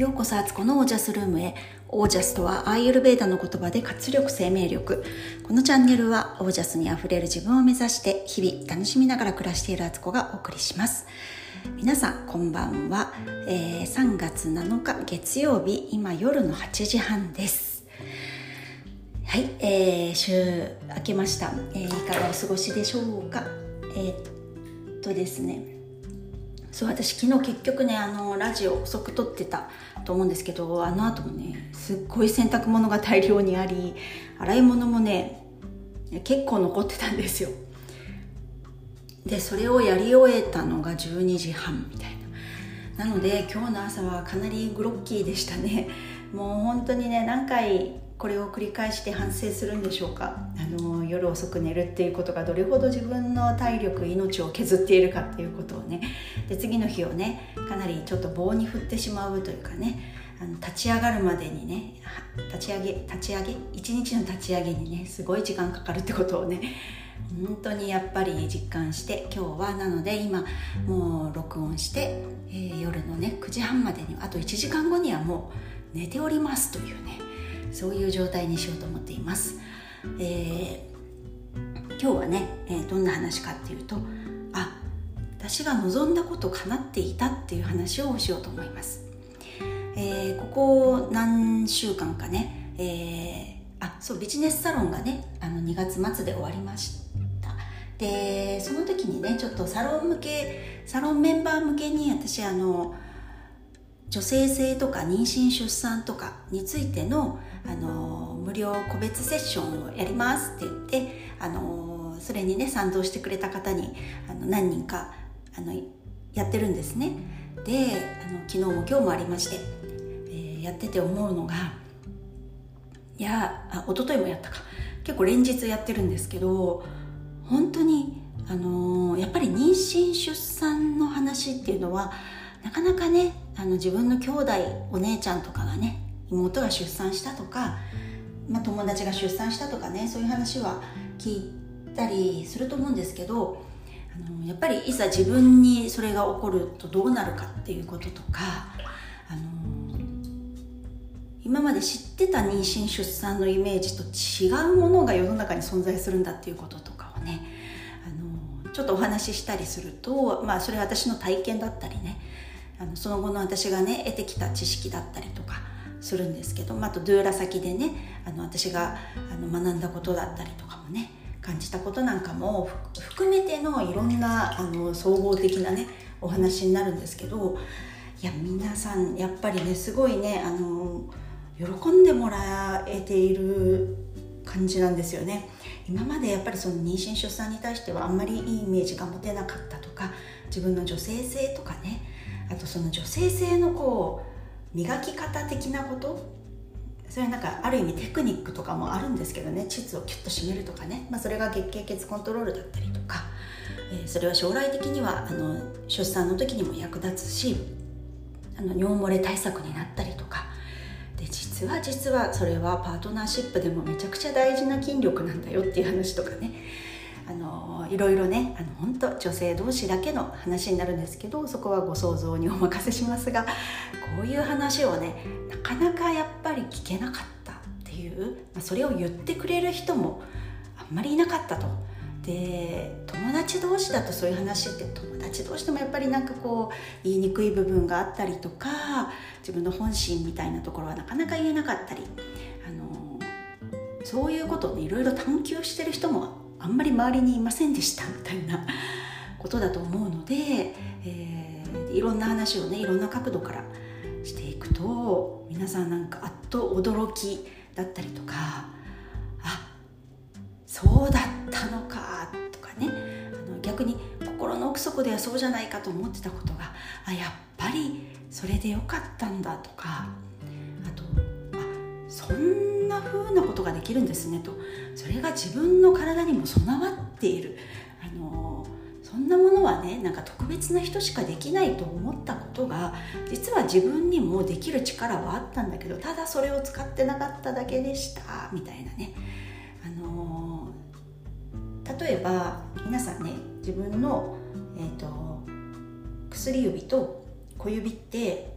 ようこそアツコのオージャスルームへ。オージャスとはアーユルベーダの言葉で活力生命力。このチャンネルはオージャスにあふれる自分を目指して日々楽しみながら暮らしているアツコがお送りします。皆さんこんばんは、えー、3月7日月曜日今夜の8時半です。はい、えー、週明けました、えー、いかがお過ごしでしょうか。えー、っとですね。そう私昨日結局ねあのラジオ遅く撮ってたと思うんですけどあの後もねすっごい洗濯物が大量にあり洗い物もね結構残ってたんですよ。でそれをやり終えたのが12時半みたいな。なので今日の朝はかなりグロッキーでしたね。もう本当にね何回これを繰り返して反省するんでしょうか？あの夜遅く寝るっていうことがどれほど自分の体力命を削っているかっていうことをね。で次の日をねかなりちょっと棒に振ってしまうというかね。あの立ち上がるまでにね立ち上げ立ち上げ？一日の立ち上げにねすごい時間かかるってことをね本当にやっぱり実感して今日はなので今もう録音して、えー、夜のね9時半までにあと1時間後にはもう寝ておりますというね。そういう状態にしようと思っています、えー、今日はね、えー、どんな話かっていうとあ私が望んだこと叶っていたっていう話をしようと思います、えー、ここ何週間かね、えー、あそうビジネスサロンがねあの2月末で終わりました。でその時にねちょっとサロン向けサロンメンバー向けに私あの女性性とか妊娠出産とかについてのあの無料個別セッションをやりますって言ってあのそれにね賛同してくれた方にあの何人かあのやってるんですね。であの昨日も今日もありまして、えー、やってて思うのがいやあ一昨日もやったか。結構連日やってるんですけど本当にあのやっぱり妊娠出産の話っていうのはなかなかねあの自分の兄弟お姉ちゃんとかがね妹が出産したとか、まあ、友達が出産したとかねそういう話は聞いたりすると思うんですけどあのやっぱりいざ自分にそれが起こるとどうなるかっていうこととかあの今まで知ってた妊娠出産のイメージと違うものが世の中に存在するんだっていうこととかをねあのちょっとお話ししたりすると、まあ、それは私の体験だったりねあのその後の私がね得てきた知識だったりとかするんですけど、まあ、あとドゥーラ先でねあの私があの学んだことだったりとかもね感じたことなんかも含めてのいろんなあの総合的なねお話になるんですけどいや皆さんやっぱりねすごいねあの喜んでもらえている感じなんですよね。今までやっぱりその妊娠出産に対してはあんまりいいイメージが持てなかったとか自分の女性性とかねあとその女性性のこう磨き方的なこと？それはなんかある意味テクニックとかもあるんですけどね。膣をキュッと締めるとかね、まあ、それが月経血コントロールだったりとか、えー、それは将来的にはあの出産の時にも役立つしあの尿漏れ対策になったりとか。で実は実はそれはパートナーシップでもめちゃくちゃ大事な筋力なんだよっていう話とかね。あのいろいろねあの本当女性同士だけの話になるんですけどそこはご想像にお任せしますがこういう話をねなかなかやっぱり聞けなかったっていう、まあ、それを言ってくれる人もあんまりいなかったと。で友達同士だとそういう話って友達同士でもやっぱりなんかこう言いにくい部分があったりとか自分の本心みたいなところはなかなか言えなかったりあのそういうことをねいろいろ探求してる人もあんまり周りにいませんでしたみたいなことだと思うので、えー、いろんな話をねいろんな角度からしていくと皆さんなんかあっと驚きだったりとかあそうだったのかとかね。あの逆に心の奥底ではそうじゃないかと思ってたことがあやっぱりそれでよかったんだとかあとあそんなな風なことができるんですねと。それが自分の体にも備わっている。あのそんなものはねなんか特別な人しかできないと思ったことが実は自分にもできる力はあったんだけどただそれを使ってなかっただけでしたみたいなね。あの例えば皆さんね自分の、えーと、薬指と小指って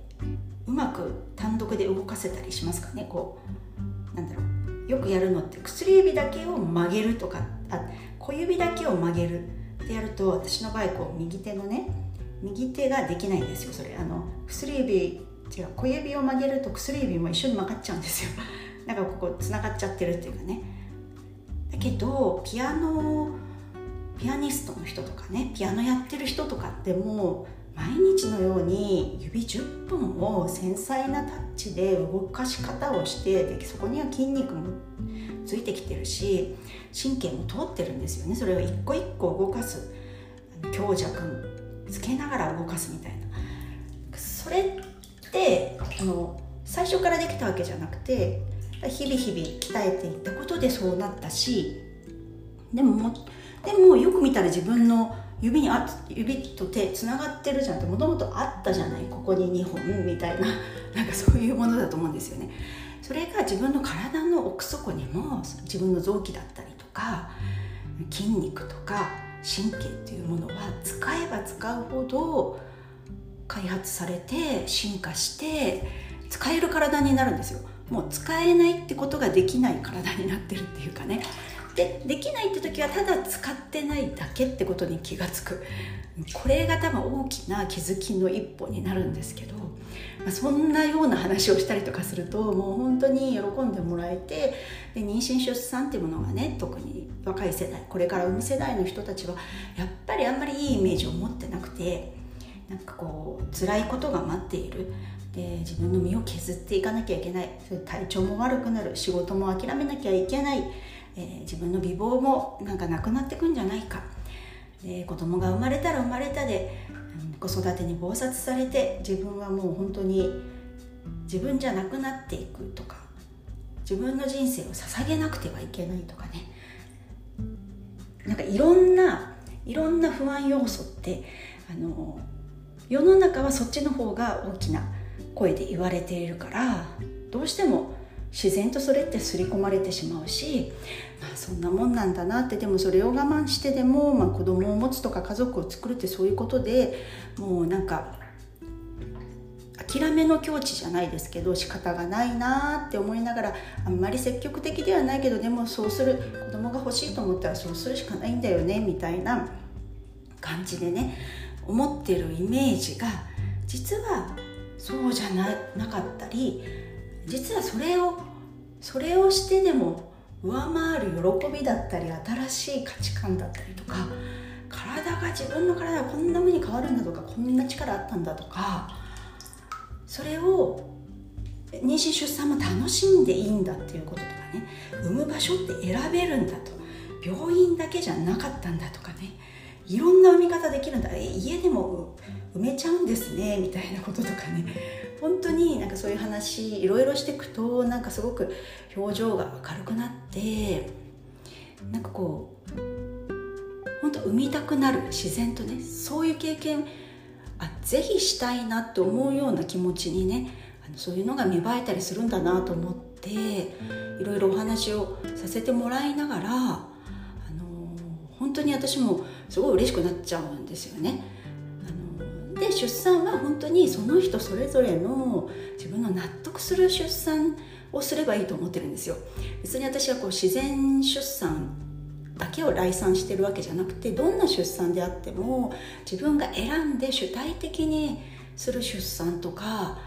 うまく単独で動かせたりしますかねこう。なんだろう。よくやるのって薬指だけを曲げるとかあ小指だけを曲げるってやると私の場合こう右手のね右手ができないんですよそれ。あの薬指違う小指を曲げると薬指も一緒に曲がっちゃうんですよ。だからここつながっちゃってるっていうかね。だけどピアノピアニストの人とかねピアノやってる人とかってもう毎日のように指10本を繊細なタッチで動かし方をしてでそこには筋肉もついてきてるし神経も通ってるんですよね。それを一個一個動かす強弱つけながら動かすみたいな。それってあの最初からできたわけじゃなくて日々日々鍛えていったことでそうなったしでももでもよく見たら自分の指にあ指と手つながってるじゃんってもともとあったじゃないここに2本みたいな なんかそういうものだと思うんですよね。それが自分の体の奥底にも自分の臓器だったりとか筋肉とか神経っていうものは使えば使うほど開発されて進化して使える体になるんですよ。もう使えないってことができない体になってるっていうかね。でできないって時はただ使ってないだけってことに気が付く。これが多分大きな気づきの一歩になるんですけど、まあ、そんなような話をしたりとかするともう本当に喜んでもらえてで妊娠出産っていうものがね特に若い世代これから産む世代の人たちはやっぱりあんまりいいイメージを持ってなくてなんかこう辛いことが待っている。で自分の身を削っていかなきゃいけない。体調も悪くなる。仕事も諦めなきゃいけない。えー、自分の美貌もなんかなくなってくんじゃないか。で子供が生まれたら生まれたで、うん、子育てに忙殺されて自分はもう本当に自分じゃなくなっていくとか自分の人生を捧げなくてはいけないとかね。なんかいろんないろんな不安要素ってあの世の中はそっちの方が大きな声で言われているからどうしても自然とそれって刷り込まれてしまうし、まあ、そんなもんなんだなってでもそれを我慢してでも、まあ、子供を持つとか家族を作るってそういうことでもうなんか諦めの境地じゃないですけど仕方がないなって思いながらあんまり積極的ではないけどでもそうする子供が欲しいと思ったらそうするしかないんだよねみたいな感じでね思ってるイメージが実はそうじゃななかったり実はそれをそれをしてでも上回る喜びだったり新しい価値観だったりとか体が自分の体がこんな風に変わるんだとかこんな力あったんだとかそれを妊娠出産も楽しんでいいんだっていうこととかね産む場所って選べるんだと病院だけじゃなかったんだとかねいろんな産み方できるんだ。家でも埋めちゃうんですねみたいなこととかね本当になんかそういう話いろいろしていくとなんかすごく表情が明るくなってなんかこう本当産みたくなる自然とねそういう経験あぜひしたいなって思うような気持ちにねあのそういうのが芽生えたりするんだなと思っていろいろお話をさせてもらいながら、あの本当に私もすごい嬉しくなっちゃうんですよね。で出産は本当にその人それぞれの自分の納得する出産をすればいいと思ってるんですよ。別に私はこう自然出産だけを来産してるわけじゃなくてどんな出産であっても自分が選んで主体的にする出産とか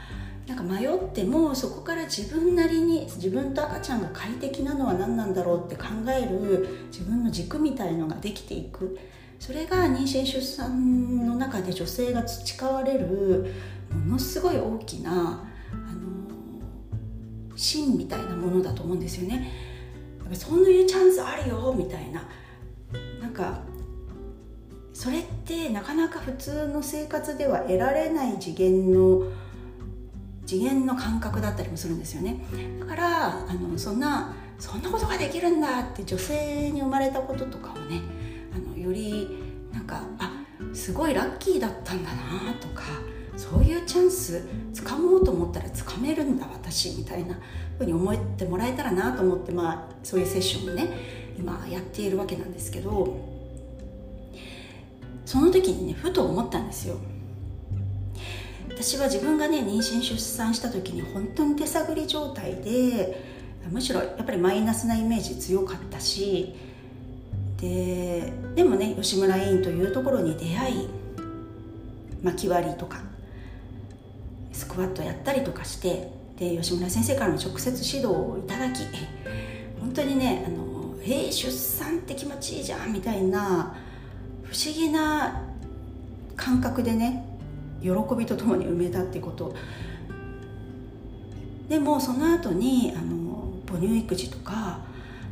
なんか迷ってもそこから自分なりに自分と赤ちゃんが快適なのは何なんだろうって考える自分の軸みたいのができていく。それが妊娠出産の中で女性が培われるものすごい大きなあの芯みたいなものだと思うんですよね。そういうチャンスあるよみたいな。なんかそれってなかなか普通の生活では得られない次元の次元の感覚だったりもするんですよね。だからあのそんなそんなことができるんだって女性に生まれたこととかをねよりなんかあすごいラッキーだったんだなとかそういうチャンスつかもうと思ったらつかめるんだ私みたいなふうに思ってもらえたらなと思って、まあ、そういうセッションをね今やっているわけなんですけどその時にねふと思ったんですよ。私は自分がね妊娠出産した時に本当に手探り状態でむしろやっぱりマイナスなイメージ強かったしででもね吉村委員というところに出会い巻き割りとかスクワットやったりとかしてで吉村先生からの直接指導をいただき本当にねあの「えー、出産って気持ちいいじゃん」みたいな不思議な感覚でね喜びとともに埋めたってこと。でもその後にあの母乳育児とか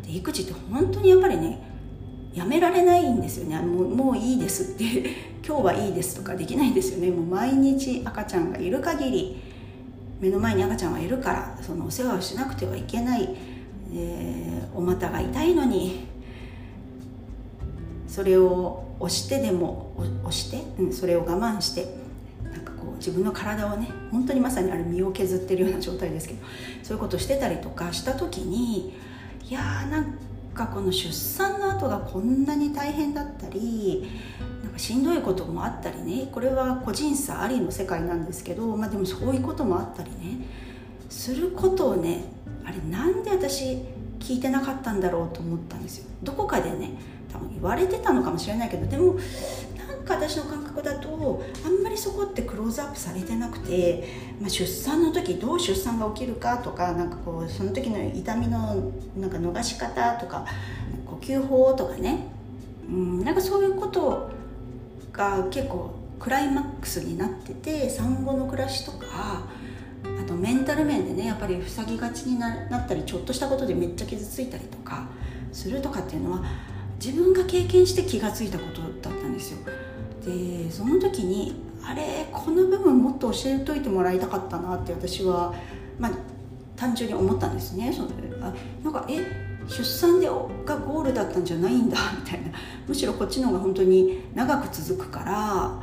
で育児って本当にやっぱりねやめられないんですよね。もうもういいですって 今日はいいですとかできないんですよね。もう毎日赤ちゃんがいる限り目の前に赤ちゃんはいるからそのお世話をしなくてはいけない、えー、お股が痛いのにそれを押してでも押して、うん、それを我慢してなんかこう自分の体をね本当にまさにあれ身を削ってるような状態ですけどそういうことしてたりとかした時にいやーなんかこの出産の後がこんなに大変だったりなんかしんどいこともあったりね。これは個人差ありの世界なんですけど、まあ、でもそういうこともあったりね。することをねあれなんで私聞いてなかったんだろうと思ったんですよ。どこかでね多分言われてたのかもしれないけどでもか私の感覚だとあんまりそこってクローズアップされてなくて、まあ、出産の時どう出産が起きるかとかなんかこうその時の痛みのなんか逃し方とか呼吸法とかね、うん、なんかそういうことが結構クライマックスになってて産後の暮らしとかあとメンタル面でねやっぱり塞ぎがちになったりちょっとしたことでめっちゃ傷ついたりとかするとかっていうのは自分が経験して気が付いたことだったんですよ。でその時にあれこの部分もっと教えといてもらいたかったなって私は、まあ、単純に思ったんですね。そのあなんかえ出産でがゴールだったんじゃないんだ みたいな。むしろこっちの方が本当に長く続くから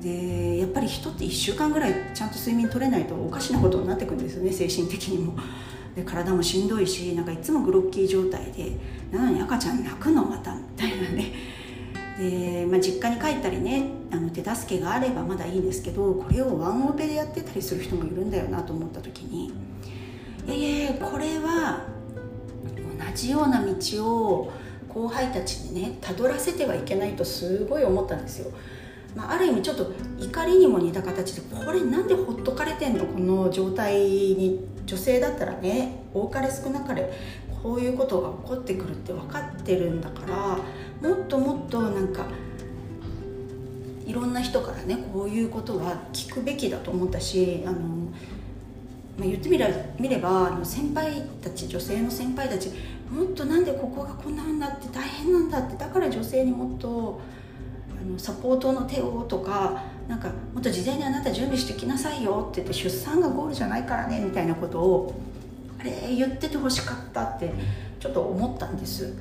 でやっぱり人って1週間ぐらいちゃんと睡眠取れないとおかしなことになってくんですよね精神的にも。で体もしんどいしなんかいつもグロッキー状態でなのに赤ちゃん泣くのまたみたいなね。で、まあ、実家に帰ったりねあの手助けがあればまだいいんですけどこれをワンオペでやってたりする人もいるんだよなと思った時にいやいやこれは同じような道を後輩たちにねたどらせてはいけないとすごい思ったんですよ。まあ、ある意味ちょっと怒りにも似た形でこれなんでほっとかれてんの？この状態に女性だったらね多かれ少なかれこういうことが起こってくるって分かってるんだからもっともっとなんかいろんな人からねこういうことは聞くべきだと思ったしあの、まあ、言ってみれ見ればあの先輩たち女性の先輩たちもっとなんでここがこんなんだって大変なんだってだから女性にもっとあのサポートの手をとかなんかもっと事前にあなた準備してきなさいよって言って出産がゴールじゃないからねみたいなことをれ言っててほしかったってちょっと思ったんです。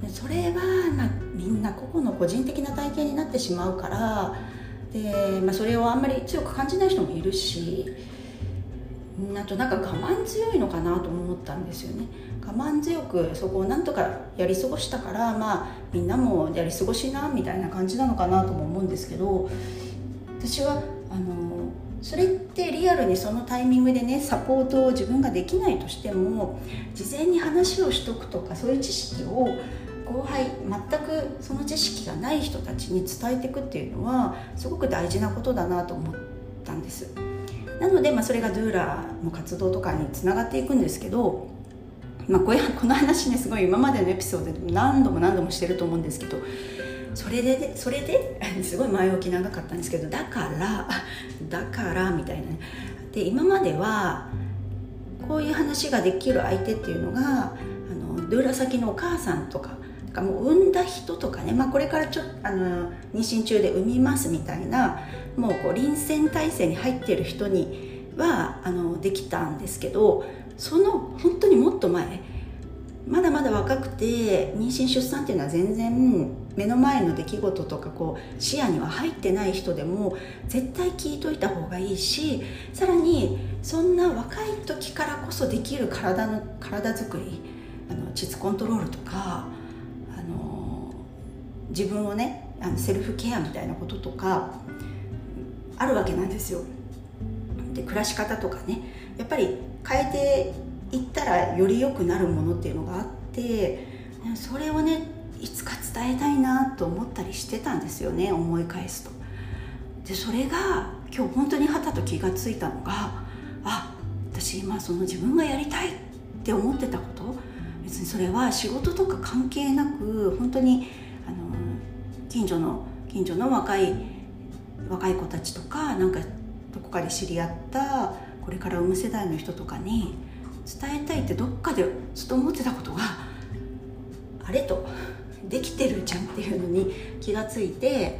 でそれは、まあ、みんな個々の個人的な体験になってしまうからで、まあ、それをあんまり強く感じない人もいるしあとなんか我慢強いのかなと思ったんですよね。我慢強くそこをなんとかやり過ごしたからまあみんなもやり過ごしなみたいな感じなのかなとも思うんですけど私はあのそれってリアルにそのタイミングでねサポートを自分ができないとしても事前に話をしとくとかそういう知識を後輩全くその知識がない人たちに伝えていくっていうのはすごく大事なことだなと思ったんです。なので、まあ、それがドゥーラーの活動とかにつながっていくんですけど、まあ、これこの話ねすごい今までのエピソードで何度も何度もしてると思うんですけどそれでそれで？すごい前置き長かったんですけどだから だからみたいなね。で今まではこういう話ができる相手っていうのがあのドゥーラ先のお母さんとかもう産んだ人とかね、まあ、これからちょあの妊娠中で産みますみたいなもうこう臨戦態勢に入っている人にはあのできたんですけどその本当にもっと前まだまだ若くて妊娠出産っていうのは全然目の前の出来事とかこう視野には入ってない人でも絶対聞いといた方がいいしさらにそんな若い時からこそできる体の体づくりあの膣コントロールとかあの自分をねあのセルフケアみたいなこととかあるわけなんですよ。で暮らし方とかね。やっぱり変えていったらより良くなるものっていうのがあってそれをねいつか伝えたいなと思ったりしてたんですよね思い返すと。でそれが今日本当にはたと気がついたのがあ私今その自分がやりたいって思ってたこと。別にそれは仕事とか関係なく本当にあの近所の近所の若い若い子たちとかなんかどこかで知り合ったこれから産む世代の人とかに伝えたいってどっかでずっと思ってたことがあれと。できてるじゃんっていうのに気がついて。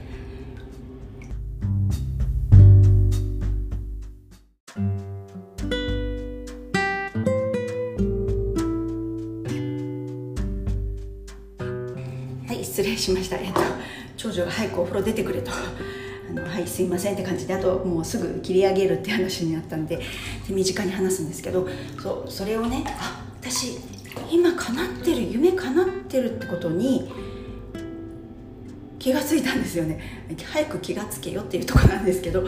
はい失礼しました。えっと長女が早くお風呂出てくれと。あのはいすいませんって感じであともうすぐ切り上げるって話になったんで手短に話すんですけどそうそれをねあ私今叶ってる夢叶ってるってことに気が付いたんですよね。早く気がつけよっていうとこなんですけど。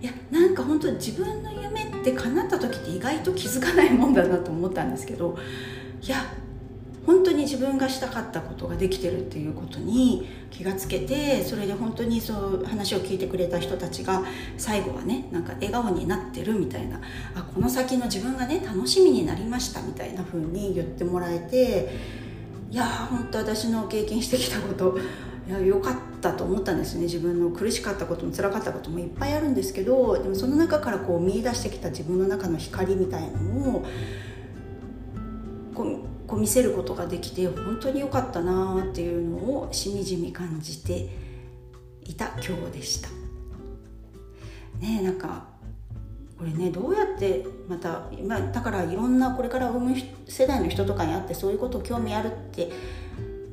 いやなんか本当に自分の夢って叶った時って意外と気づかないもんだなと思ったんですけど。いや本当に自分がしたかったことができてるっていうことに気がつけてそれで本当にそう話を聞いてくれた人たちが最後はねなんか笑顔になってるみたいな。あこの先の自分がね楽しみになりましたみたいな風に言ってもらえて。いやー本当私の経験してきたこといや良かったと思ったんですね自分の苦しかったことも辛かったこともいっぱいあるんですけどでもその中からこう見出してきた自分の中の光みたいなのをこうこう見せることができて本当に良かったなっていうのをしみじみ感じていた今日でした。ねなんかこれねどうやってまた、まあ、だからいろんなこれから産む世代の人とかに会ってそういうこと興味あるって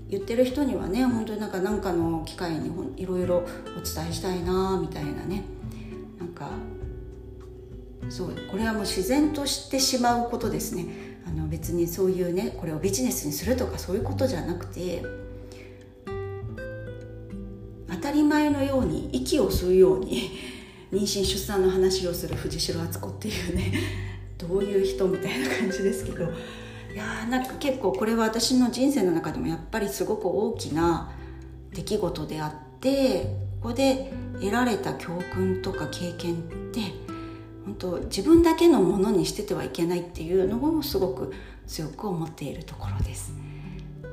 言ってる人にはね本当になんか何かの機会にいろいろお伝えしたいなみたいなね。なんかそうこれはもう自然としてしまうことですね。あの別にそういうねこれをビジネスにするとかそういうことじゃなくて当たり前のように息を吸うように 妊娠出産の話をする藤代敦子っていうねどういう人みたいな感じですけど。いやなんか結構これは私の人生の中でもやっぱりすごく大きな出来事であってここで得られた教訓とか経験って本当自分だけのものにしててはいけないっていうのをすごく強く思っているところです。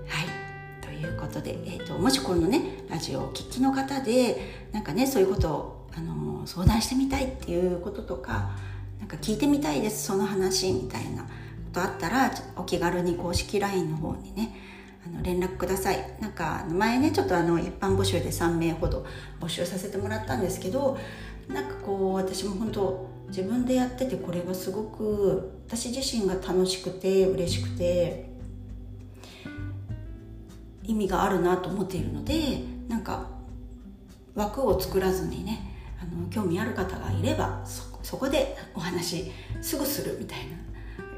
はいということで、えーと、もしこのねラジオをお聴きの方でなんかねそういうことをあの相談してみたいっていうこととかなんか聞いてみたいですその話みたいなことあったらお気軽に公式 LINE の方にねあの連絡ください。なんか前ねちょっとあの一般募集で3名ほど募集させてもらったんですけどなんかこう私も本当自分でやっててこれはすごく私自身が楽しくて嬉しくて意味があるなと思っているのでなんか枠を作らずにねあの興味ある方がいればそこでお話すぐするみたいな。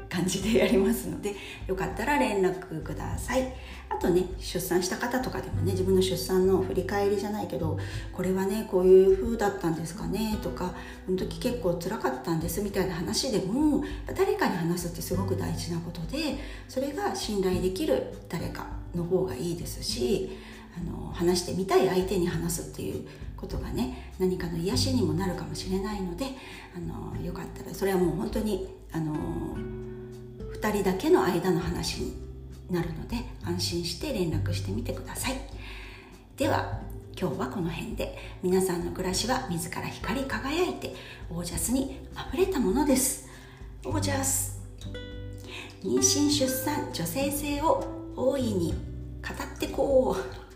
感じでやりますので よかったら連絡ください。あとね出産した方とかでもね自分の出産の振り返りじゃないけどこれはねこういう風だったんですかねとかこの時結構辛かったんですみたいな話でも誰かに話すってすごく大事なことでそれが信頼できる誰かの方がいいですしあの話してみたい相手に話すっていうことがね何かの癒しにもなるかもしれないのであのよかったらそれはもう本当にあの2人だけの間の話になるので安心して連絡してみてください。では今日はこの辺で。皆さんの暮らしは自ら光り輝いてオージャスにあふれたものです。オージャス。妊娠出産女性性を大いに語ってこう。